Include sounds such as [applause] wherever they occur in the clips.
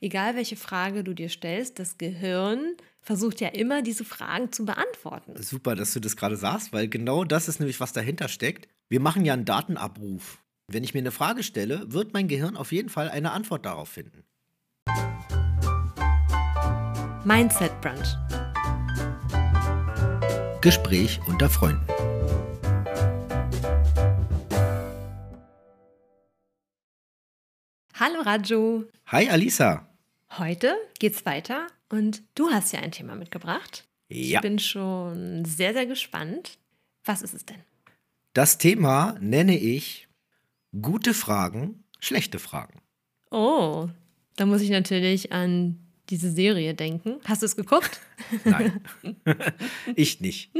egal welche Frage du dir stellst, das Gehirn versucht ja immer, diese Fragen zu beantworten. Super, dass du das gerade sagst, weil genau das ist nämlich, was dahinter steckt. Wir machen ja einen Datenabruf. Wenn ich mir eine Frage stelle, wird mein Gehirn auf jeden Fall eine Antwort darauf finden. Mindset Brunch. Gespräch unter Freunden. Hallo Raju. Hi Alisa. Heute geht's weiter und du hast ja ein Thema mitgebracht. Ja. Ich bin schon sehr, sehr gespannt. Was ist es denn? Das Thema nenne ich gute Fragen, schlechte Fragen. Oh, da muss ich natürlich an diese Serie denken. Hast du es geguckt? [laughs] Nein, [laughs] ich nicht.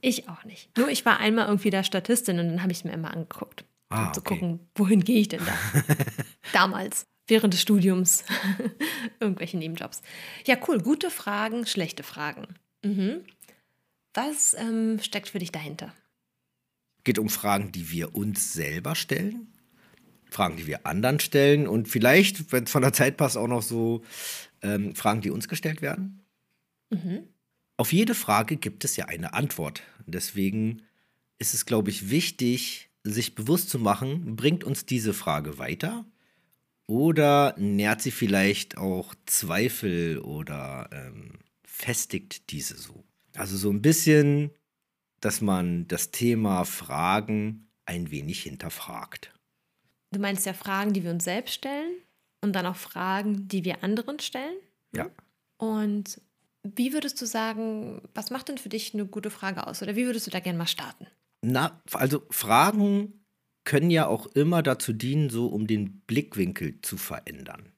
Ich auch nicht. Nur ich war einmal irgendwie da Statistin und dann habe ich es mir immer angeguckt. Ah, um zu okay. gucken, wohin gehe ich denn da? [laughs] Damals, während des Studiums, [laughs] irgendwelche Nebenjobs. Ja, cool. Gute Fragen, schlechte Fragen. Mhm. Was ähm, steckt für dich dahinter? Geht um Fragen, die wir uns selber stellen, Fragen, die wir anderen stellen und vielleicht, wenn es von der Zeit passt, auch noch so ähm, Fragen, die uns gestellt werden. Mhm. Auf jede Frage gibt es ja eine Antwort. Deswegen ist es, glaube ich, wichtig, sich bewusst zu machen, bringt uns diese Frage weiter oder nährt sie vielleicht auch Zweifel oder ähm, festigt diese so. Also so ein bisschen, dass man das Thema Fragen ein wenig hinterfragt. Du meinst ja Fragen, die wir uns selbst stellen und dann auch Fragen, die wir anderen stellen. Ja. Und wie würdest du sagen, was macht denn für dich eine gute Frage aus? Oder wie würdest du da gerne mal starten? Na, also Fragen können ja auch immer dazu dienen, so um den Blickwinkel zu verändern.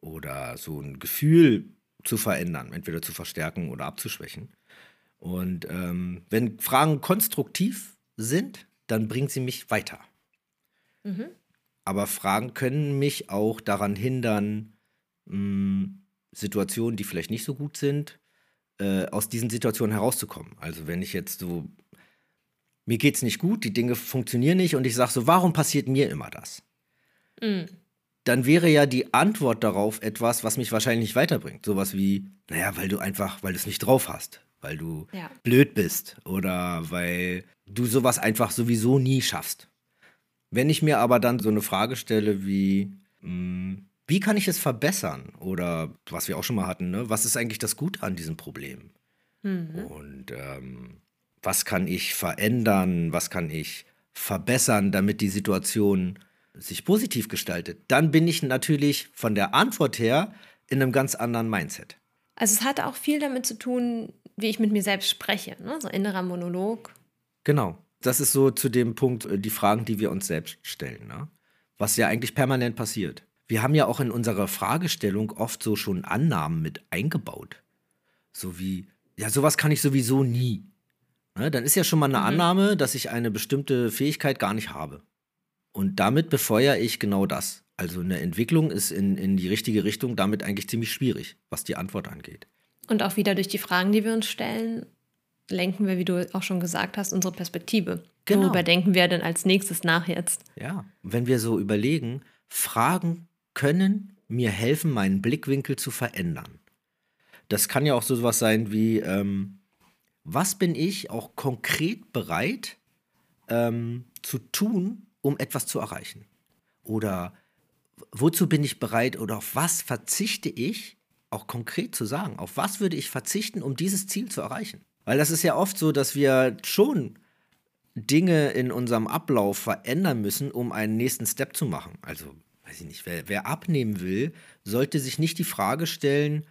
Oder so ein Gefühl zu verändern, entweder zu verstärken oder abzuschwächen. Und ähm, wenn Fragen konstruktiv sind, dann bringen sie mich weiter. Mhm. Aber Fragen können mich auch daran hindern, mh, Situationen, die vielleicht nicht so gut sind, äh, aus diesen Situationen herauszukommen. Also wenn ich jetzt so, mir geht's nicht gut, die Dinge funktionieren nicht und ich sage so, warum passiert mir immer das? Mhm. Dann wäre ja die Antwort darauf etwas, was mich wahrscheinlich nicht weiterbringt. Sowas wie, naja, weil du einfach, weil du es nicht drauf hast, weil du Ja. blöd bist oder weil du sowas einfach sowieso nie schaffst. Wenn ich mir aber dann so eine Frage stelle wie, mh, wie kann ich es verbessern? Oder was wir auch schon mal hatten, ne? was ist eigentlich das Gute an diesem Problem? Mhm. Und ähm, was kann ich verändern? Was kann ich verbessern, damit die Situation sich positiv gestaltet? Dann bin ich natürlich von der Antwort her in einem ganz anderen Mindset. Also es hat auch viel damit zu tun, wie ich mit mir selbst spreche. Ne? So innerer Monolog. Genau. Das ist so zu dem Punkt, äh, die Fragen, die wir uns selbst stellen. Ne? Was ja eigentlich permanent passiert. Wir haben ja auch in unserer Fragestellung oft so schon Annahmen mit eingebaut. So wie, ja, sowas kann ich sowieso nie. Ne? Dann ist ja schon mal eine Mhm. Annahme, dass ich eine bestimmte Fähigkeit gar nicht habe. Und damit befeuere ich genau das. Also eine Entwicklung ist in, in die richtige Richtung damit eigentlich ziemlich schwierig, was die Antwort angeht. Und auch wieder durch die Fragen, die wir uns stellen, lenken wir, wie du auch schon gesagt hast, unsere Perspektive. Genau. Worüber denken wir denn als nächstes nach jetzt? Ja, und wenn wir so überlegen, Fragen können mir helfen, meinen Blickwinkel zu verändern. Das kann ja auch so was sein wie, ähm, was bin ich auch konkret bereit ähm, zu tun, um etwas zu erreichen? Oder wozu bin ich bereit oder auf was verzichte ich, auch konkret zu sagen, auf was würde ich verzichten, um dieses Ziel zu erreichen? Weil das ist ja oft so, dass wir schon Dinge in unserem Ablauf verändern müssen, um einen nächsten Step zu machen. Also, weiß ich nicht, wer, wer abnehmen will, sollte sich nicht die Frage stellen,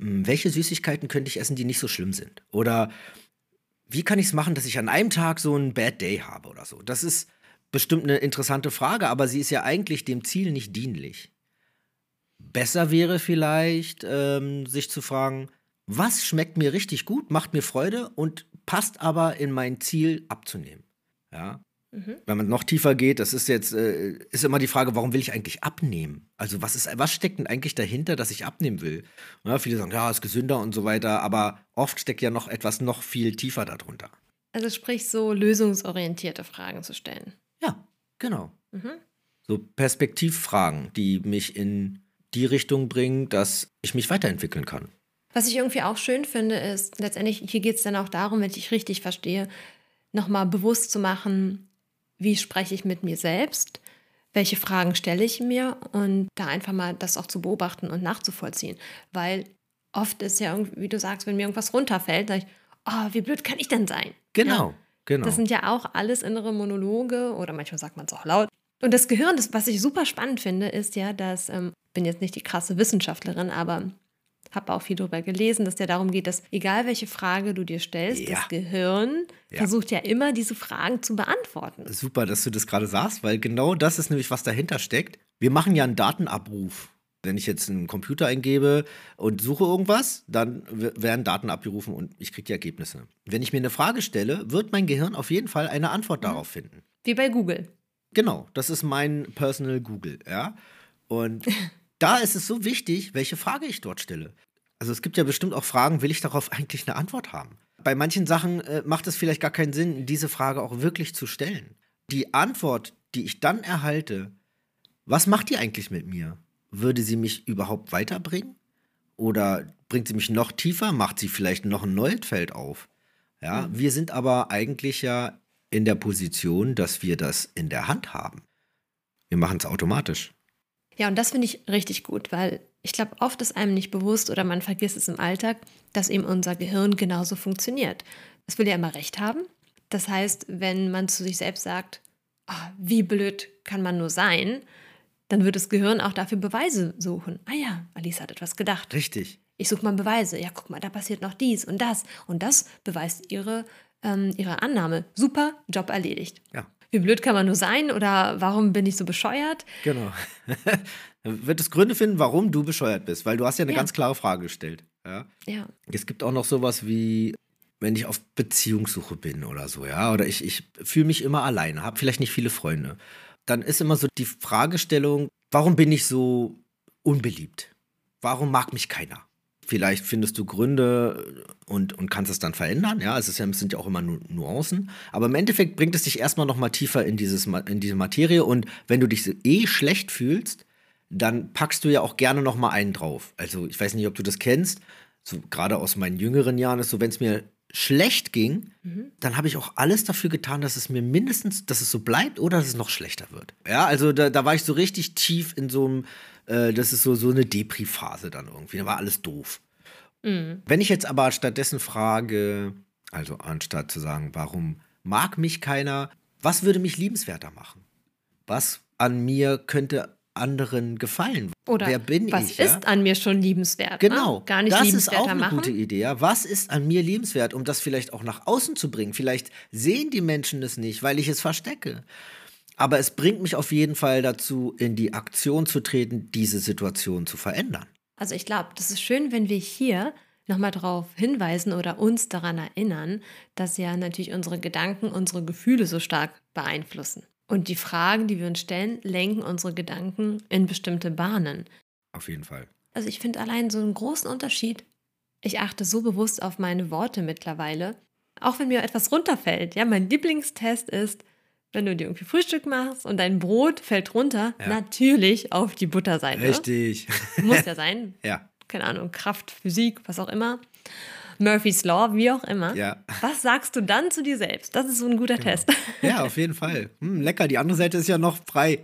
welche Süßigkeiten könnte ich essen, die nicht so schlimm sind? Oder wie kann ich es machen, dass ich an einem Tag so einen Bad Day habe oder so? Das ist bestimmt eine interessante Frage, aber sie ist ja eigentlich dem Ziel nicht dienlich. Besser wäre vielleicht, ähm, sich zu fragen, was schmeckt mir richtig gut, macht mir Freude und passt aber in mein Ziel abzunehmen. Ja. Mhm. Wenn man noch tiefer geht, das ist jetzt, äh, ist immer die Frage, warum will ich eigentlich abnehmen? Also was ist, was steckt denn eigentlich dahinter, dass ich abnehmen will? Ja, viele sagen, ja, ist gesünder und so weiter, aber oft steckt ja noch etwas noch viel tiefer darunter. Also sprich, so lösungsorientierte Fragen zu stellen. Ja, genau. Mhm. So Perspektivfragen, die mich in die Richtung bringen, dass ich mich weiterentwickeln kann. Was ich irgendwie auch schön finde, ist, letztendlich, hier geht es dann auch darum, wenn ich richtig verstehe, nochmal bewusst zu machen, wie spreche ich mit mir selbst, welche Fragen stelle ich mir und da einfach mal das auch zu beobachten und nachzuvollziehen. Weil oft ist ja, wie du sagst, wenn mir irgendwas runterfällt, sage ich, oh, wie blöd kann ich denn sein? Genau, ja. genau. Das sind ja auch alles innere Monologe oder manchmal sagt man es auch laut. Und das Gehirn, das, was ich super spannend finde, ist ja, dass, ähm, bin jetzt nicht die krasse Wissenschaftlerin, aber habe auch viel darüber gelesen, dass ja darum geht, dass egal welche Frage du dir stellst, ja. das Gehirn ja. versucht ja immer diese Fragen zu beantworten. Super, dass du das gerade sagst, weil genau das ist nämlich, was dahinter steckt. Wir machen ja einen Datenabruf. Wenn ich jetzt einen Computer eingebe und suche irgendwas, dann werden Daten abgerufen und ich kriege die Ergebnisse. Wenn ich mir eine Frage stelle, wird mein Gehirn auf jeden Fall eine Antwort mhm. darauf finden. Wie bei Google. Genau, das ist mein Personal Google, ja. Und [laughs] da ist es so wichtig, welche Frage ich dort stelle. Also es gibt ja bestimmt auch Fragen, will ich darauf eigentlich eine Antwort haben? Bei manchen Sachen äh, macht es vielleicht gar keinen Sinn, diese Frage auch wirklich zu stellen. Die Antwort, die ich dann erhalte, was macht die eigentlich mit mir? Würde sie mich überhaupt weiterbringen? Oder bringt sie mich noch tiefer? Macht sie vielleicht noch ein neues Feld auf? Ja, mhm. wir sind aber eigentlich ja in der Position, dass wir das in der Hand haben. Wir machen es automatisch. Ja, und das finde ich richtig gut, weil ich glaube, oft ist einem nicht bewusst oder man vergisst es im Alltag, dass eben unser Gehirn genauso funktioniert. Es will ja immer recht haben. Das heißt, wenn man zu sich selbst sagt, oh, wie blöd kann man nur sein, dann wird das Gehirn auch dafür Beweise suchen. Ah ja, Alice hat etwas gedacht. Richtig. Ich suche mal Beweise. Ja, guck mal, da passiert noch dies und das. Und das beweist ihre, ähm, ihre Annahme. Super, Job erledigt. Ja wie blöd kann man nur sein oder warum bin ich so bescheuert? Genau. [laughs] wird es Gründe finden, warum du bescheuert bist, weil du hast ja eine ja. ganz klare Frage gestellt. Ja? ja. Es gibt auch noch sowas wie, wenn ich auf Beziehungssuche bin oder so, ja, oder ich, ich fühle mich immer alleine, habe vielleicht nicht viele Freunde. Dann ist immer so die Fragestellung, warum bin ich so unbeliebt? Warum mag mich keiner? Vielleicht findest du Gründe und, und kannst es dann verändern. Ja, es, ist ja, es sind ja auch immer Nu Nuancen. Aber im Endeffekt bringt es dich erstmal noch mal tiefer in, dieses, in diese Materie. Und wenn du dich eh schlecht fühlst, dann packst du ja auch gerne noch mal einen drauf. Also ich weiß nicht, ob du das kennst. So, gerade aus meinen jüngeren Jahren ist so, wenn es mir schlecht ging, mhm. dann habe ich auch alles dafür getan, dass es mir mindestens, dass es so bleibt oder dass es noch schlechter wird. Ja, also da, da war ich so richtig tief in so einem äh, das ist so, so eine Depri-Phase dann irgendwie. Da war alles doof. Mhm. Wenn ich jetzt aber stattdessen frage, also anstatt zu sagen, warum mag mich keiner, was würde mich liebenswerter machen? Was an mir könnte anderen gefallen? Oder wer bin was ich? Was ist ja? an mir schon liebenswert? Ne? Genau. Ne? Gar nicht das ist auch eine machen. gute Idee. Was ist an mir liebenswert, um das vielleicht auch nach außen zu bringen? Vielleicht sehen die Menschen es nicht, weil ich es verstecke. Aber es bringt mich auf jeden Fall dazu, in die Aktion zu treten, diese Situation zu verändern. Also ich glaube, das ist schön, wenn wir hier nochmal darauf hinweisen oder uns daran erinnern, dass ja natürlich unsere Gedanken unsere Gefühle so stark beeinflussen. Und die Fragen, die wir uns stellen, lenken unsere Gedanken in bestimmte Bahnen. Auf jeden Fall. Also ich finde allein so einen großen Unterschied. Ich achte so bewusst auf meine Worte mittlerweile. Auch wenn mir etwas runterfällt. Ja, mein Lieblingstest ist, wenn du dir irgendwie Frühstück machst und dein Brot fällt runter, ja. natürlich auf die Butterseite. Richtig. Muss ja sein. [laughs] ja. Keine Ahnung, Kraft, Physik, was auch immer. Murphy's Law, wie auch immer. Ja. Was sagst du dann zu dir selbst? Das ist so ein guter genau. Test. Ja, auf jeden Fall. Hm, lecker, die andere Seite ist ja noch frei.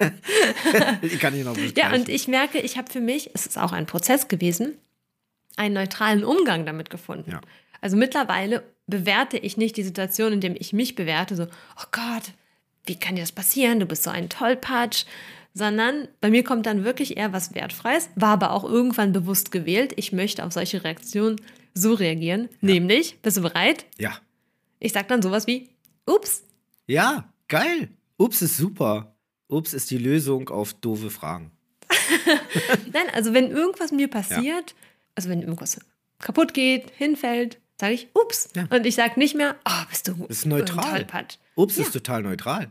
[laughs] die kann ich noch bestreichen. Ja, und ich merke, ich habe für mich, es ist auch ein Prozess gewesen, einen neutralen Umgang damit gefunden. Ja. Also mittlerweile bewerte ich nicht die Situation, in der ich mich bewerte, so, oh Gott, wie kann dir das passieren? Du bist so ein Tollpatsch. Sondern bei mir kommt dann wirklich eher was Wertfreies, war aber auch irgendwann bewusst gewählt. Ich möchte auf solche Reaktionen so reagieren. Ja. Nämlich, bist du bereit? Ja. Ich sag dann sowas wie, ups. Ja, geil. Ups ist super. Ups ist die Lösung auf doofe Fragen. [laughs] Nein, also wenn irgendwas mir passiert, ja. also wenn irgendwas kaputt geht, hinfällt, sage ich, ups. Ja. Und ich sage nicht mehr, oh, bist du das ist neutral. Ups ist total neutral.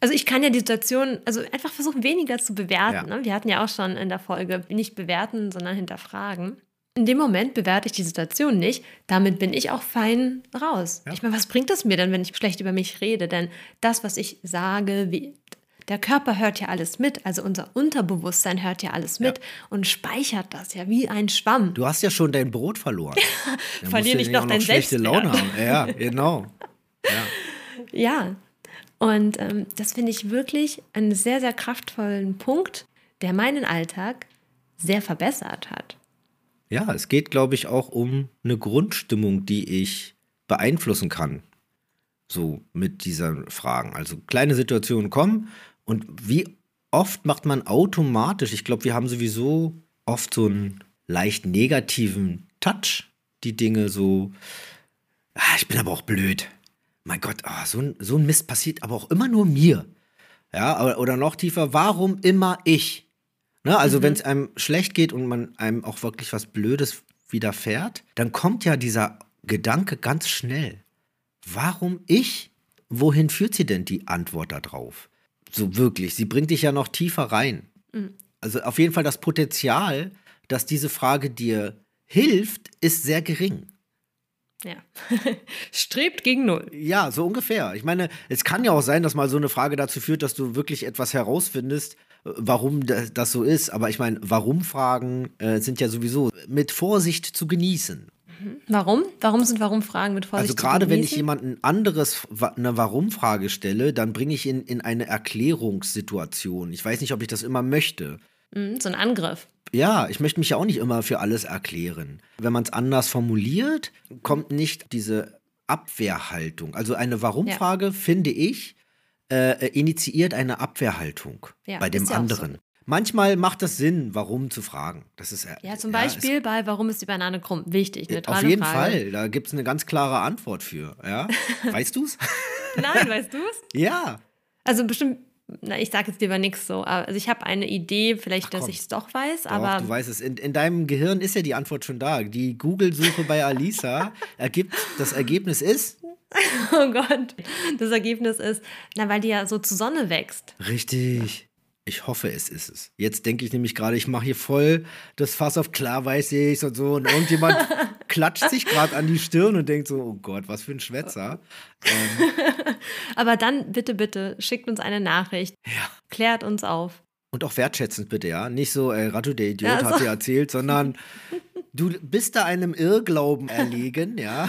Also ich kann ja die Situation, also einfach versuchen, weniger zu bewerten. Ja. Ne? Wir hatten ja auch schon in der Folge nicht bewerten, sondern hinterfragen. In dem Moment bewerte ich die Situation nicht. Damit bin ich auch fein raus. Ja. Ich meine, was bringt es mir denn, wenn ich schlecht über mich rede? Denn das, was ich sage, wie, Der Körper hört ja alles mit, also unser Unterbewusstsein hört ja alles mit ja. und speichert das ja wie ein Schwamm. Du hast ja schon dein Brot verloren. [laughs] Verlier nicht noch dein schlechte Laune haben. Ja, [laughs] genau. Ja. ja. Und ähm, das finde ich wirklich einen sehr, sehr kraftvollen Punkt, der meinen Alltag sehr verbessert hat. Ja, es geht, glaube ich, auch um eine Grundstimmung, die ich beeinflussen kann. So mit diesen Fragen. Also kleine Situationen kommen und wie oft macht man automatisch, ich glaube, wir haben sowieso oft so einen leicht negativen Touch, die Dinge so, ah, ich bin aber auch blöd. Mein Gott, oh, so, ein, so ein Mist passiert aber auch immer nur mir. Ja, oder noch tiefer, warum immer ich? Ne, also mhm. wenn es einem schlecht geht und man einem auch wirklich was Blödes widerfährt, dann kommt ja dieser Gedanke ganz schnell. Warum ich? Wohin führt sie denn die Antwort darauf? So wirklich, sie bringt dich ja noch tiefer rein. Mhm. Also auf jeden Fall das Potenzial, dass diese Frage dir hilft, ist sehr gering. Ja. [laughs] Strebt gegen Null. Ja, so ungefähr. Ich meine, es kann ja auch sein, dass mal so eine Frage dazu führt, dass du wirklich etwas herausfindest, warum das so ist. Aber ich meine, Warum-Fragen äh, sind ja sowieso mit Vorsicht zu genießen. Mhm. Warum? Warum sind Warum-Fragen mit Vorsicht Also gerade wenn ich jemandem anderes eine Warum-Frage stelle, dann bringe ich ihn in eine Erklärungssituation. Ich weiß nicht, ob ich das immer möchte. Mhm, so ein Angriff. Ja, ich möchte mich ja auch nicht immer für alles erklären. Wenn man es anders formuliert, kommt nicht diese Abwehrhaltung. Also eine Warum-Frage, ja. finde ich, äh, initiiert eine Abwehrhaltung ja, bei dem anderen. So. Manchmal macht das Sinn, warum zu fragen. Das ist, ja, zum Beispiel ja, bei Warum ist die Banane krumm? Wichtig, neutrale Auf jeden Frage. Fall, da gibt es eine ganz klare Antwort für. Ja? [laughs] weißt du es? Nein, [laughs] weißt du es? ja. Also bestimmt na, ich sage jetzt lieber nichts so. Also ich habe eine Idee, vielleicht, Ach, dass ich es doch weiß, doch, aber. Du weißt es. In, in, deinem Gehirn ist ja die Antwort schon da. Die Google-Suche bei Alisa [laughs] ergibt, das Ergebnis ist. [laughs] Oh Gott. Das Ergebnis ist, na, weil die ja so zur Sonne wächst. Richtig. Ich hoffe, es ist es. Jetzt denke ich nämlich gerade, ich mache hier voll das Fass auf klar weiß ich und so. Und irgendjemand [laughs] klatscht sich gerade an die Stirn und denkt so, oh Gott, was für ein Schwätzer. Ähm. [laughs] Aber dann bitte, bitte, schickt uns eine Nachricht. Ja. Klärt uns auf. Und auch wertschätzend bitte, ja. Nicht so, ey, Ratu, der Idiot, ja, so. hat dir erzählt, sondern du bist da einem Irrglauben erlegen, ja.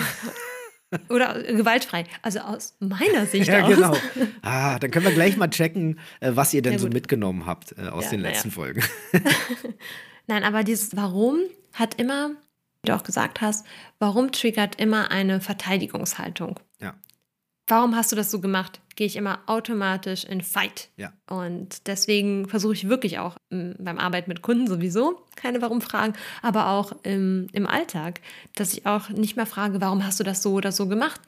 Oder gewaltfrei. Also aus meiner Sicht ja, aus. genau. Ah, dann können wir gleich mal checken, äh, was ihr denn ja, so mitgenommen habt äh, aus ja, den letzten ja. Folgen. [laughs] Nein, aber dieses Warum hat immer, wie du auch gesagt hast, warum triggert immer eine Verteidigungshaltung. Ja. Warum hast du das so gemacht? Gehe ich immer automatisch in Fight. Ja. Und deswegen versuche ich wirklich auch beim Arbeiten mit Kunden sowieso keine Warum-Fragen, aber auch im, im Alltag, dass ich auch nicht mehr frage, warum hast du das so oder so gemacht?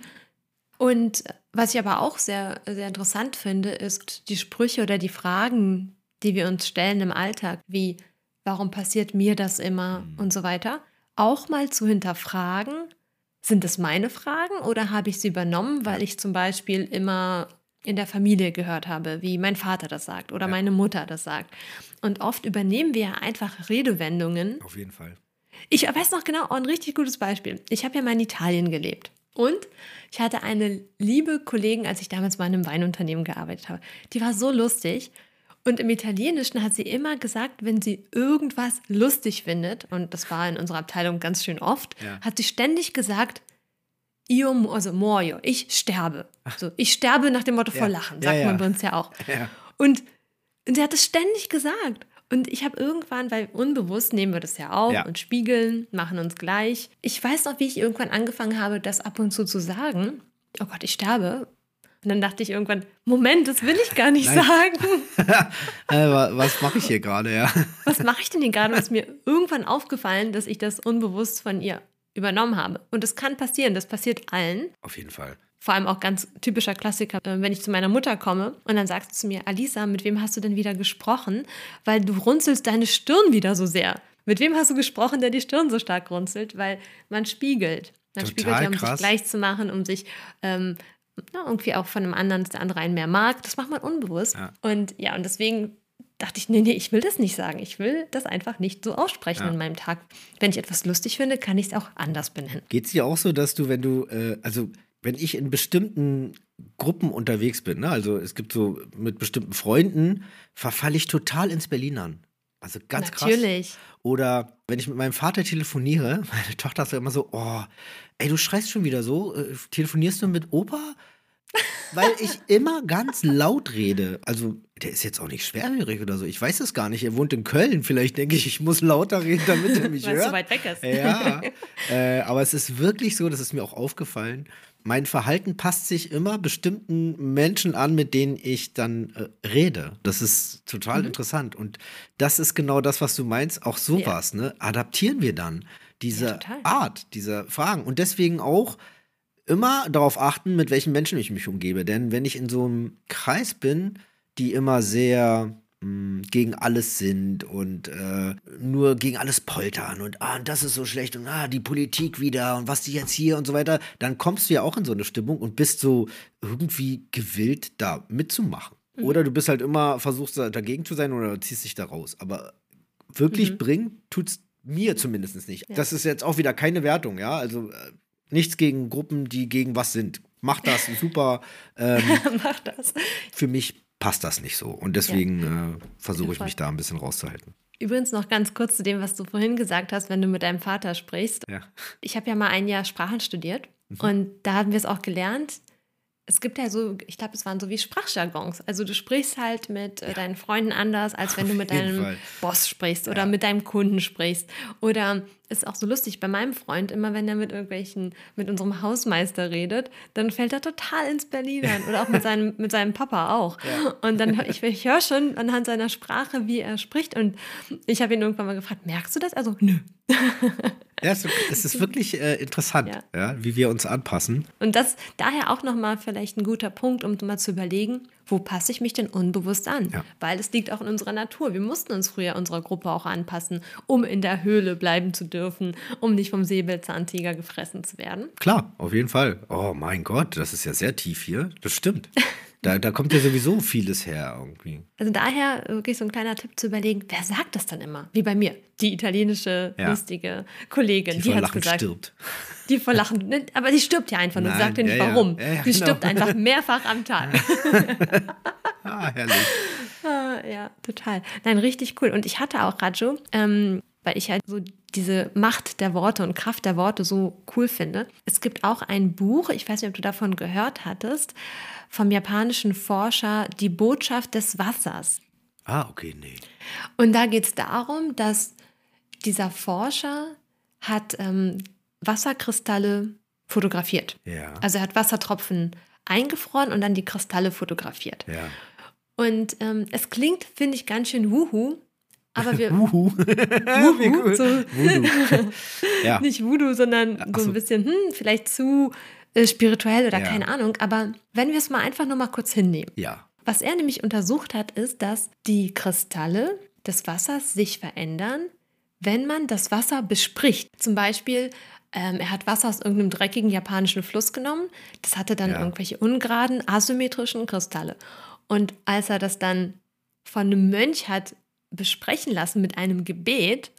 Und was ich aber auch sehr, sehr interessant finde, ist die Sprüche oder die Fragen, die wir uns stellen im Alltag, wie warum passiert mir das immer mhm. und so weiter, auch mal zu hinterfragen sind es meine Fragen oder habe ich sie übernommen, weil ich zum Beispiel immer in der Familie gehört habe, wie mein Vater das sagt oder ja. meine Mutter das sagt. Und oft übernehmen wir einfach Redewendungen. Auf jeden Fall. Ich weiß noch genau, ein richtig gutes Beispiel. Ich habe ja mal in Italien gelebt. Und ich hatte eine liebe Kollegin, als ich damals mal in einem Weinunternehmen gearbeitet habe. Die war so lustig. Und im Italienischen hat sie immer gesagt, wenn sie irgendwas lustig findet, und das war in unserer Abteilung ganz schön oft, ja. hat sie ständig gesagt, io, also muoio, ich sterbe. So, ich sterbe nach dem Motto ja. vor Lachen, sagt ja, man bei uns ja auch. Und, und sie hat es ständig gesagt. Und ich habe irgendwann, weil unbewusst nehmen wir das ja auf und spiegeln, machen uns gleich. Ich weiß noch, wie ich irgendwann angefangen habe, das ab und zu zu sagen. Oh Gott, ich sterbe. Und dann dachte ich irgendwann, Moment, das will ich gar nicht sagen. [laughs] Äh, was mache ich hier gerade, ja? Was mache ich denn hier gerade? Und es ist mir irgendwann aufgefallen, dass ich das unbewusst von ihr übernommen habe. Und das kann passieren, das passiert allen. Auf jeden Fall. Vor allem auch ganz typischer Klassiker, äh, wenn ich zu meiner Mutter komme und dann sagst du zu mir, Alisa, mit wem hast du denn wieder gesprochen? Weil du runzelst deine Stirn wieder so sehr. Mit wem hast du gesprochen, der die Stirn so stark runzelt? Weil man spiegelt. Man Total spiegelt ja, um krass. sich gleich zu machen, um sich ähm, na, irgendwie auch von einem anderen, dass der andere einen mehr mag. Das macht man unbewusst. Ja. Und ja, und deswegen dachte ich, nee, nee, ich will das nicht sagen. Ich will das einfach nicht so aussprechen ja. in meinem Tag. Wenn ich etwas lustig finde, kann ich es auch anders benennen. Geht es dir auch so, dass du, wenn du, äh, also wenn ich in bestimmten Gruppen unterwegs bin, ne? also es gibt so mit bestimmten Freunden, verfalle ich total ins Berlinern. Also ganz Natürlich. krass. Oder wenn ich mit meinem Vater telefoniere, [laughs] meine Tochter sagt immer so, oh, ey, du schreist schon wieder so. Äh, telefonierst du mit Opa? Weil ich immer ganz laut rede. Also, der ist jetzt auch nicht schwerhörig oder so. Ich weiß es gar nicht. Er wohnt in Köln. Vielleicht denke ich, ich muss lauter reden, damit er mich [laughs] Weil hört. so weit weg ist. Ja, äh, aber es ist wirklich so, das ist mir auch aufgefallen. Mein Verhalten passt sich immer bestimmten Menschen an, mit denen ich dann äh, rede. Das ist total Mhm. interessant. Und das ist genau das, was du meinst. Auch sowas, ne? Adaptieren wir dann diese Ja. Art, diese Fragen. Und deswegen auch immer darauf achten, mit welchen Menschen ich mich umgebe. Denn wenn ich in so einem Kreis bin, die immer sehr mh, gegen alles sind und äh, nur gegen alles poltern und ah, das ist so schlecht und ah, die Politik wieder und was die jetzt hier und so weiter, dann kommst du ja auch in so eine Stimmung und bist so irgendwie gewillt, da mitzumachen. Mhm. Oder du bist halt immer, versuchst da dagegen zu sein oder ziehst dich da raus. Aber wirklich Mhm. bringen tut's mir zumindest nicht. Das ist jetzt auch wieder keine Wertung, ja. Also äh, nichts gegen Gruppen, die gegen was sind. Macht das [laughs] super. Ähm, [laughs] Mach das. für mich passt das nicht so. Und deswegen äh, versuche ich mich da ein bisschen rauszuhalten. Übrigens noch ganz kurz zu dem, was du vorhin gesagt hast, wenn du mit deinem Vater sprichst. Ja. Ich habe ja mal ein Jahr Sprachen studiert Mhm. und da haben wir es auch gelernt. Es gibt ja so, ich glaube, es waren so wie Sprachjargons. Also du sprichst halt mit äh, deinen Freunden anders, als wenn du mit deinem Fall. Boss sprichst oder mit deinem Kunden sprichst. Oder ist auch so lustig bei meinem Freund, immer wenn er mit irgendwelchen, mit unserem Hausmeister redet, dann fällt er total ins Berlinern. Oder auch mit [laughs] seinem, mit seinem Papa auch. Und dann ich, ich höre schon anhand seiner Sprache, wie er spricht. Und ich habe ihn irgendwann mal gefragt, merkst du das? Also, nö. [laughs] Ja, es, es ist wirklich äh, interessant, Ja. ja. wie wir uns anpassen. Und das daher auch nochmal vielleicht ein guter Punkt, um mal zu überlegen, wo passe ich mich denn unbewusst an? Ja. Weil es liegt auch in unserer Natur. Wir mussten uns früher unserer Gruppe auch anpassen, um in der Höhle bleiben zu dürfen, um nicht vom Säbelzahntiger gefressen zu werden. Klar, auf jeden Fall. Oh mein Gott, das ist ja sehr tief hier. Das stimmt. Da, da kommt ja sowieso vieles her irgendwie. Also daher wirklich so ein kleiner Tipp zu überlegen, wer sagt das dann immer? Wie bei mir, die italienische, Ja. lustige Kollegin, Die die, hat Lachen gesagt. stirbt. Die vor Lachen, ne, aber die stirbt ja einfach Nein, sagt dir nicht ja, ja. warum. Ja, ja, die genau. stirbt einfach [laughs] mehrfach am Tag. Ah, herrlich. [laughs] Ah, ja, total. Nein, richtig cool. Und ich hatte auch Rajo, ähm, weil ich halt so diese Macht der Worte und Kraft der Worte so cool finde. Es gibt auch ein Buch, ich weiß nicht, ob du davon gehört hattest, vom japanischen Forscher Die Botschaft des Wassers. Ah, okay, nee. Und da geht es darum, dass dieser Forscher hat ähm, Wasserkristalle fotografiert. Ja. Also er hat Wassertropfen eingefroren und dann die Kristalle fotografiert. Ja. Und ähm, es klingt, finde ich, ganz schön wuhu, aber wir. [laughs] Wuhu. [laughs] Wuhu, cool. so, Voodoo. [laughs] ja. nicht Voodoo, sondern Ach so so. ein bisschen, hm, vielleicht zu äh, spirituell oder Ja. keine Ahnung. Aber wenn wir es mal einfach nur mal kurz hinnehmen. Ja. Was er nämlich untersucht hat, ist, dass die Kristalle des Wassers sich verändern, wenn man das Wasser bespricht. Zum Beispiel, ähm, er hat Wasser aus irgendeinem dreckigen japanischen Fluss genommen. Das hatte dann Ja. irgendwelche ungeraden, asymmetrischen Kristalle. Und als er das dann von einem Mönch hat besprechen lassen mit einem Gebet,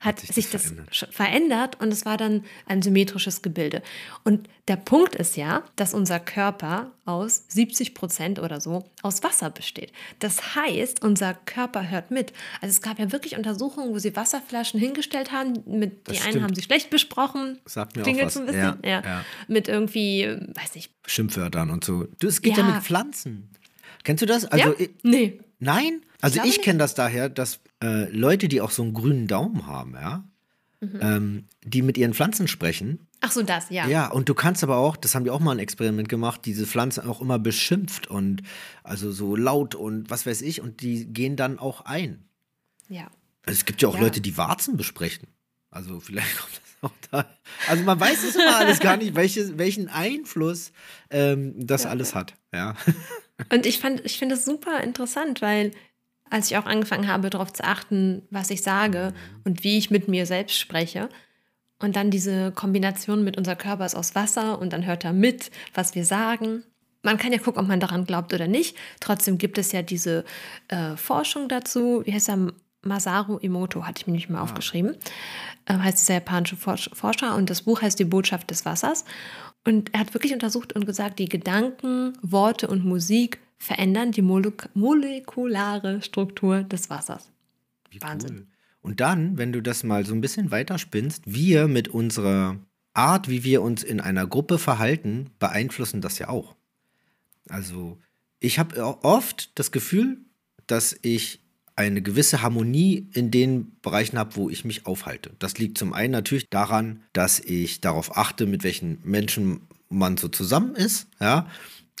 hat sich sich, das das verändert. verändert und es war dann ein symmetrisches Gebilde. Und der Punkt ist ja, dass unser Körper aus 70 Prozent oder so aus Wasser besteht. Das heißt, unser Körper hört mit. Also es gab ja wirklich Untersuchungen, wo sie Wasserflaschen hingestellt haben. Mit, die Das einen stimmt. haben sie schlecht besprochen. Sagt mir auch Klingelt was. so ein bisschen. Ja, Ja, ja. Mit irgendwie, weiß nicht. Schimpfwörtern und so. Du, es geht ja, Ja. mit Pflanzen. Kennst du das? Also, ja? ich, Nee. Nein? Also ich nicht. kenne das daher, dass äh, Leute, die auch so einen grünen Daumen haben, ja, Mhm. ähm, die mit ihren Pflanzen sprechen, Ach so, das, ja. Ja, und du kannst aber auch, das haben die auch mal ein Experiment gemacht, diese Pflanze auch immer beschimpft und also so laut und was weiß ich, und die gehen dann auch ein. ja. Also es gibt ja auch Ja. Leute, die Warzen besprechen. Also vielleicht [laughs] kommt das auch da. Also man weiß es immer alles gar nicht, welche, welchen Einfluss ähm, das alles hat. Ja. [laughs] Und ich fand, ich finde es super interessant, weil als ich auch angefangen habe, darauf zu achten, was ich sage und wie ich mit mir selbst spreche, und dann diese Kombination mit unser Körper ist aus Wasser und dann hört er mit, was wir sagen. Man kann ja gucken, ob man daran glaubt oder nicht. Trotzdem gibt es ja diese äh, Forschung dazu. Wie heißt er? Masaru Emoto, hatte ich mir nicht mal ah. aufgeschrieben, äh, heißt dieser japanische Forscher und das Buch heißt Die Botschaft des Wassers. Und er hat wirklich untersucht und gesagt, die Gedanken, Worte und Musik verändern die molek molekulare Struktur des Wassers. Wie Wahnsinn. Cool. Und dann, wenn du das mal so ein bisschen weiterspinnst, wir mit unserer Art, wie wir uns in einer Gruppe verhalten, beeinflussen das ja auch. Also ich habe oft das Gefühl, dass ich eine gewisse Harmonie in den Bereichen habe, wo ich mich aufhalte. Das liegt zum einen natürlich daran, dass ich darauf achte, mit welchen Menschen man so zusammen ist, ja.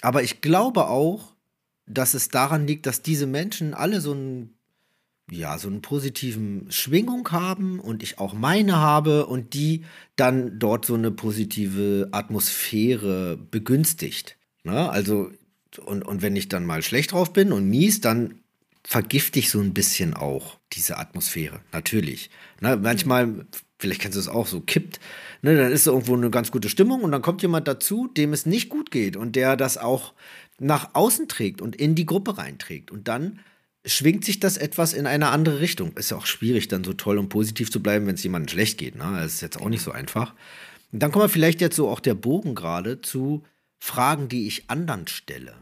Aber ich glaube auch, dass es daran liegt, dass diese Menschen alle so einen, ja, so einen positiven Schwingung haben und ich auch meine habe und die dann dort so eine positive Atmosphäre begünstigt. Ne? Also, und, und wenn ich dann mal schlecht drauf bin und mies, dann vergifte ich so ein bisschen auch diese Atmosphäre, natürlich. Ne, manchmal, vielleicht kennst du es auch, so kippt, ne, dann ist irgendwo eine ganz gute Stimmung und dann kommt jemand dazu, dem es nicht gut geht und der das auch nach außen trägt und in die Gruppe reinträgt. Und dann schwingt sich das etwas in eine andere Richtung. Ist ja auch schwierig, dann so toll und positiv zu bleiben, wenn es jemandem schlecht geht. Ne? Das ist jetzt auch nicht so einfach. Und dann kommt man vielleicht jetzt so auch der Bogen gerade zu Fragen, die ich anderen stelle.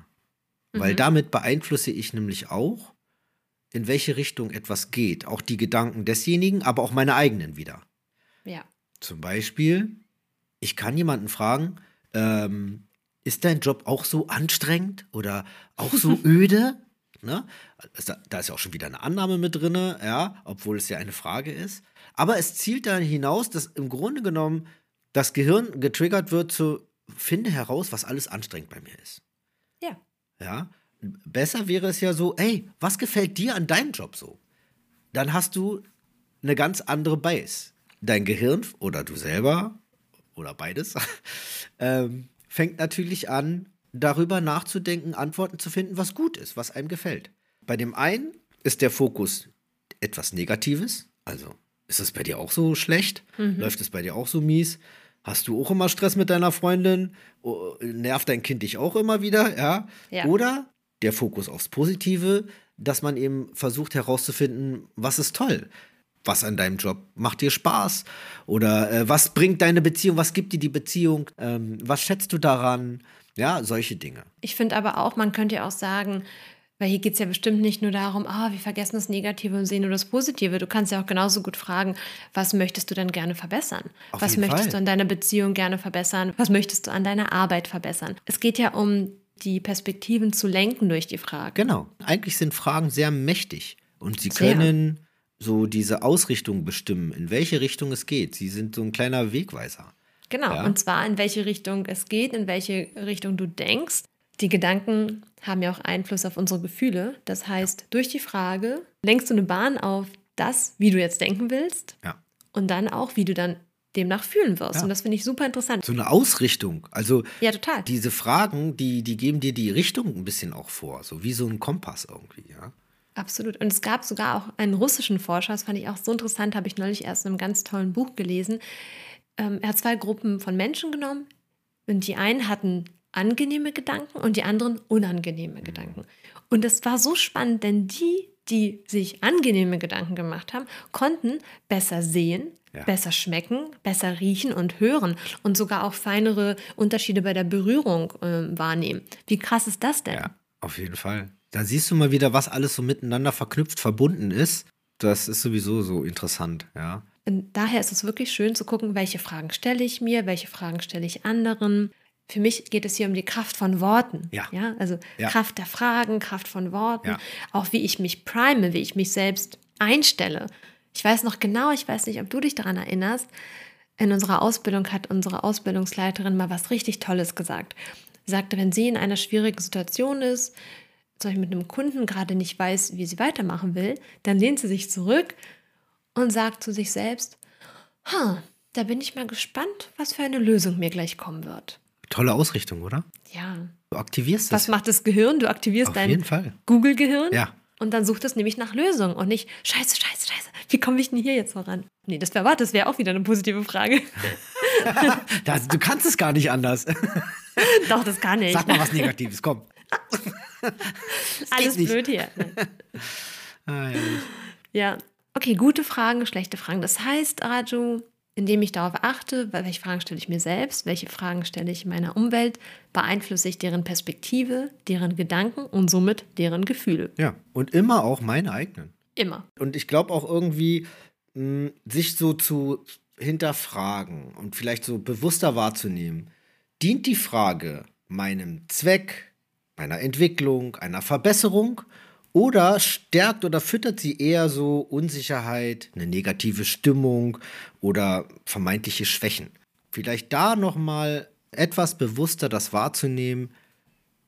Mhm. Weil damit beeinflusse ich nämlich auch, in welche Richtung etwas geht. Auch die Gedanken desjenigen, aber auch meine eigenen wieder. Ja. Zum Beispiel, ich kann jemanden fragen, ähm, ist dein Job auch so anstrengend oder auch so [laughs] öde? Ne? Da ist ja auch schon wieder eine Annahme mit drin, ja, obwohl es ja eine Frage ist. Aber es zielt dann hinaus, dass im Grunde genommen das Gehirn getriggert wird zu, finde heraus, was alles anstrengend bei mir ist. Ja. Ja. Besser wäre es ja so, ey, was gefällt dir an deinem Job so? Dann hast du eine ganz andere Base. Dein Gehirn oder du selber oder beides [laughs] ähm, fängt natürlich an, darüber nachzudenken, Antworten zu finden, was gut ist, was einem gefällt. Bei dem einen ist der Fokus etwas Negatives, also ist es bei dir auch so schlecht? Mhm. Läuft es bei dir auch so mies? Hast du auch immer Stress mit deiner Freundin? Nervt dein Kind dich auch immer wieder? Ja. ja. Oder der Fokus aufs Positive, dass man eben versucht herauszufinden, was ist toll, was an deinem Job macht dir Spaß oder äh, was bringt deine Beziehung, was gibt dir die Beziehung, ähm, was schätzt du daran, ja, solche Dinge. Ich finde aber auch, man könnte ja auch sagen, weil hier geht es ja bestimmt nicht nur darum, ah, wir vergessen das Negative und sehen nur das Positive. Du kannst ja auch genauso gut fragen, was möchtest du denn gerne verbessern? Auf was möchtest Fall. du an deiner Beziehung gerne verbessern? Was möchtest du an deiner Arbeit verbessern? Es geht ja um die Perspektiven zu lenken durch die Frage. Genau. Eigentlich sind Fragen sehr mächtig und sie sehr. können so diese Ausrichtung bestimmen, in welche Richtung es geht. Sie sind so ein kleiner Wegweiser. Genau, ja? und zwar in welche Richtung es geht, in welche Richtung du denkst. Die Gedanken haben ja auch Einfluss auf unsere Gefühle. Das heißt, durch die Frage lenkst du eine Bahn auf das, wie du jetzt denken willst. Ja. Und dann auch, wie du dann demnach fühlen wirst. Ja. Und das finde ich super interessant. So eine Ausrichtung. Also ja, total. diese Fragen, die, die geben dir die Richtung ein bisschen auch vor. So wie so ein Kompass irgendwie, ja. Absolut. Und es gab sogar auch einen russischen Forscher, das fand ich auch so interessant, habe ich neulich erst in einem ganz tollen Buch gelesen. Ähm, er hat zwei Gruppen von Menschen genommen und die einen hatten angenehme Gedanken und die anderen unangenehme Gedanken. Und das war so spannend, denn die, die sich angenehme Gedanken gemacht haben, konnten besser sehen, ja. besser schmecken, besser riechen und hören und sogar auch feinere Unterschiede bei der Berührung äh, wahrnehmen. Wie krass ist das denn? Ja, auf jeden Fall. Da siehst du mal wieder, was alles so miteinander verknüpft, verbunden ist. Das ist sowieso so interessant, ja. Und daher ist es wirklich schön zu gucken, welche Fragen stelle ich mir, welche Fragen stelle ich anderen. Für mich geht es hier um die Kraft von Worten. Ja. ja? Also ja. Kraft der Fragen, Kraft von Worten, ja. auch wie ich mich prime, wie ich mich selbst einstelle. Ich weiß noch genau, ich weiß nicht, ob du dich daran erinnerst, in unserer Ausbildung hat unsere Ausbildungsleiterin mal was richtig Tolles gesagt. Sie sagte, wenn sie in einer schwierigen Situation ist, zum Beispiel mit einem Kunden gerade nicht weiß, wie sie weitermachen will, dann lehnt sie sich zurück und sagt zu sich selbst, ha, da bin ich mal gespannt, was für eine Lösung mir gleich kommen wird. Tolle Ausrichtung, oder? Ja. Du aktivierst Was macht das Gehirn? Du aktivierst Auf dein Google-Gehirn. Ja. Und dann sucht es nämlich nach Lösungen und nicht, scheiße, scheiße, scheiße, wie komme ich denn hier jetzt voran? Nee, das wäre das wäre auch wieder eine positive Frage. [laughs] das, du kannst es gar nicht anders. [laughs] Doch, das kann ich. Sag mal was Negatives, komm. [laughs] Alles blöd hier. ah, ja, Okay, gute Fragen, schlechte Fragen. Das heißt, Raju, indem ich darauf achte, welche Fragen stelle ich mir selbst, welche Fragen stelle ich meiner Umwelt, beeinflusse ich deren Perspektive, deren Gedanken und somit deren Gefühle. Ja, und immer auch meine eigenen. Immer. Und ich glaube auch irgendwie, mh, sich so zu hinterfragen und vielleicht so bewusster wahrzunehmen, dient die Frage meinem Zweck, meiner Entwicklung, einer Verbesserung oder stärkt oder füttert sie eher so Unsicherheit, eine negative Stimmung oder vermeintliche Schwächen? Vielleicht da noch mal etwas bewusster das wahrzunehmen,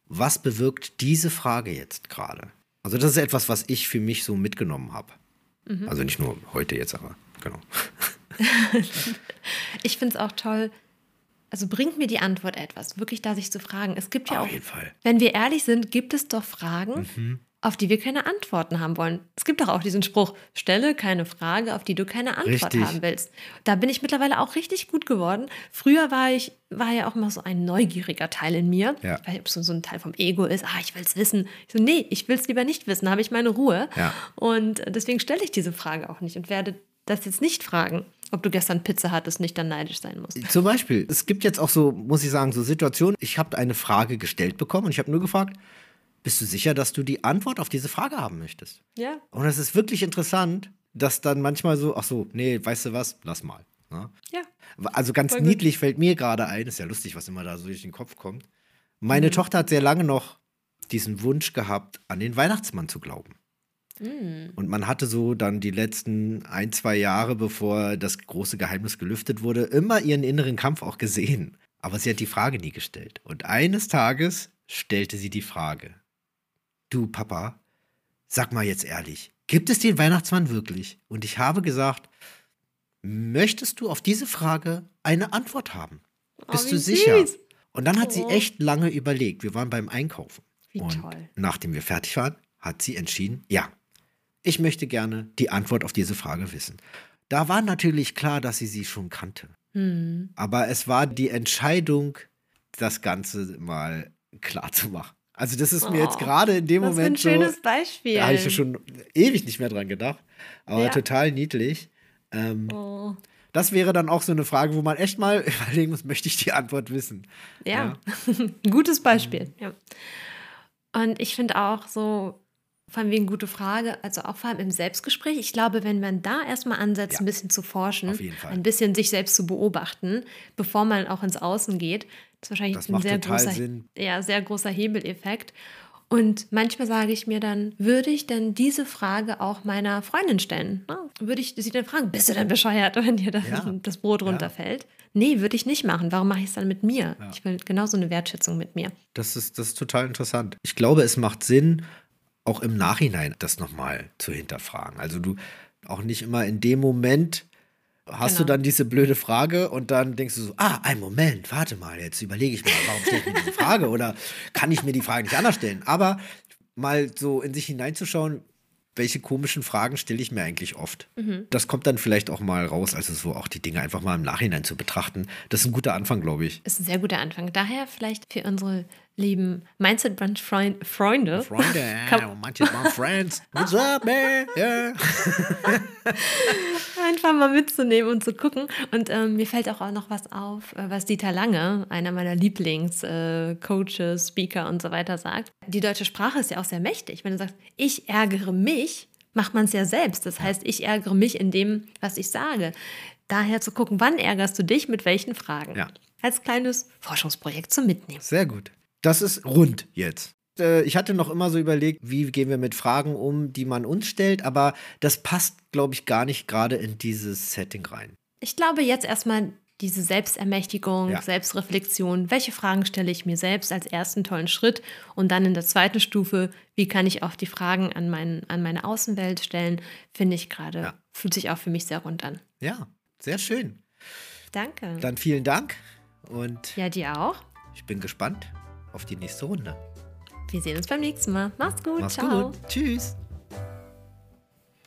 was bewirkt diese Frage jetzt gerade? Also das ist etwas, was ich für mich so mitgenommen habe. Mhm. Also nicht nur heute jetzt, aber genau. [laughs] ich finde es auch toll, also bringt mir die Antwort etwas, wirklich da sich zu fragen. Es gibt ja Auf auch, jeden Fall. wenn wir ehrlich sind, gibt es doch Fragen, mhm auf die wir keine Antworten haben wollen. Es gibt doch auch diesen Spruch, stelle keine Frage, auf die du keine Antwort richtig. haben willst. Da bin ich mittlerweile auch richtig gut geworden. Früher war ich, war ja auch immer so ein neugieriger Teil in mir, ja. weil so, so ein Teil vom Ego ist, ah, ich will es wissen. Ich so, nee, ich will es lieber nicht wissen, da habe ich meine Ruhe. Ja. Und deswegen stelle ich diese Frage auch nicht und werde das jetzt nicht fragen. Ob du gestern Pizza hattest, nicht dann neidisch sein musst. Zum Beispiel, es gibt jetzt auch so, muss ich sagen, so Situationen, ich habe eine Frage gestellt bekommen und ich habe nur gefragt, bist du sicher, dass du die Antwort auf diese Frage haben möchtest? Ja. Und es ist wirklich interessant, dass dann manchmal so, ach so, nee, weißt du was, lass mal. Ne? Ja. Also ganz Voll niedlich gut. fällt mir gerade ein, ist ja lustig, was immer da so durch den Kopf kommt. Meine mhm. Tochter hat sehr lange noch diesen Wunsch gehabt, an den Weihnachtsmann zu glauben. Mhm. Und man hatte so dann die letzten ein, zwei Jahre, bevor das große Geheimnis gelüftet wurde, immer ihren inneren Kampf auch gesehen. Aber sie hat die Frage nie gestellt. Und eines Tages stellte sie die Frage. Du, Papa, sag mal jetzt ehrlich, gibt es den Weihnachtsmann wirklich? Und ich habe gesagt, möchtest du auf diese Frage eine Antwort haben? Oh, Bist du sicher? Süß. Und dann hat oh. sie echt lange überlegt. Wir waren beim Einkaufen. Wie und toll. nachdem wir fertig waren, hat sie entschieden, ja, ich möchte gerne die Antwort auf diese Frage wissen. Da war natürlich klar, dass sie sie schon kannte. Hm. Aber es war die Entscheidung, das Ganze mal klar zu machen. Also das ist mir jetzt oh, gerade in dem Moment so. ein schönes so, Beispiel. Da habe ich schon ewig nicht mehr dran gedacht. Aber ja. total niedlich. Ähm, oh. Das wäre dann auch so eine Frage, wo man echt mal [laughs] überlegen muss, möchte ich die Antwort wissen? Ja, ja. [laughs] gutes Beispiel. Mhm. Ja. Und ich finde auch so, vor allem wegen gute Frage, also auch vor allem im Selbstgespräch. Ich glaube, wenn man da erstmal ansetzt, ja. ein bisschen zu forschen, ein bisschen sich selbst zu beobachten, bevor man auch ins Außen geht, ist wahrscheinlich das ein sehr großer, Sinn. Ja, sehr großer Hebeleffekt. Und manchmal sage ich mir dann, würde ich denn diese Frage auch meiner Freundin stellen? Ne? Würde ich sie dann fragen, bist du denn bescheuert, [laughs] wenn dir das, ja. das Brot runterfällt? Ja. Nee, würde ich nicht machen. Warum mache ich es dann mit mir? Ja. Ich will genauso eine Wertschätzung mit mir. Das ist, das ist total interessant. Ich glaube, es macht Sinn, auch im Nachhinein das nochmal zu hinterfragen. Also du auch nicht immer in dem Moment hast genau. du dann diese blöde Frage und dann denkst du so, ah, ein Moment, warte mal, jetzt überlege ich mal, warum stelle ich mir diese Frage oder kann ich mir die Frage nicht anders stellen? Aber mal so in sich hineinzuschauen, welche komischen Fragen stelle ich mir eigentlich oft? Mhm. Das kommt dann vielleicht auch mal raus, also so auch die Dinge einfach mal im Nachhinein zu betrachten. Das ist ein guter Anfang, glaube ich. Ist ein sehr guter Anfang. Daher vielleicht für unsere lieben Mindset Brunch Freunde. Freunde, [laughs] Mindset Brunch Friends. What's up, man? Yeah. [laughs] [laughs] Einfach mal mitzunehmen und zu gucken. Und ähm, mir fällt auch noch was auf, äh, was Dieter Lange, einer meiner Lieblings-Coaches, äh, Speaker und so weiter, sagt. Die deutsche Sprache ist ja auch sehr mächtig. Wenn du sagst, ich ärgere mich, macht man es ja selbst. Das heißt, ich ärgere mich in dem, was ich sage. Daher zu gucken, wann ärgerst du dich mit welchen Fragen. Ja. Als kleines Forschungsprojekt zum Mitnehmen. Sehr gut das ist rund jetzt. Äh, ich hatte noch immer so überlegt, wie gehen wir mit Fragen um, die man uns stellt, aber das passt, glaube ich, gar nicht gerade in dieses Setting rein. Ich glaube jetzt erstmal diese Selbstermächtigung, ja. Selbstreflexion. Welche Fragen stelle ich mir selbst als ersten tollen Schritt? Und dann in der zweiten Stufe, wie kann ich auch die Fragen an, mein, an meine Außenwelt stellen? Finde ich gerade, ja. fühlt sich auch für mich sehr rund an. Ja, sehr schön. Danke. Dann vielen Dank und. Ja, dir auch. Ich bin gespannt auf die nächste Runde. Wir sehen uns beim nächsten Mal. Mach's gut. Mach's Ciao. gut. Tschüss.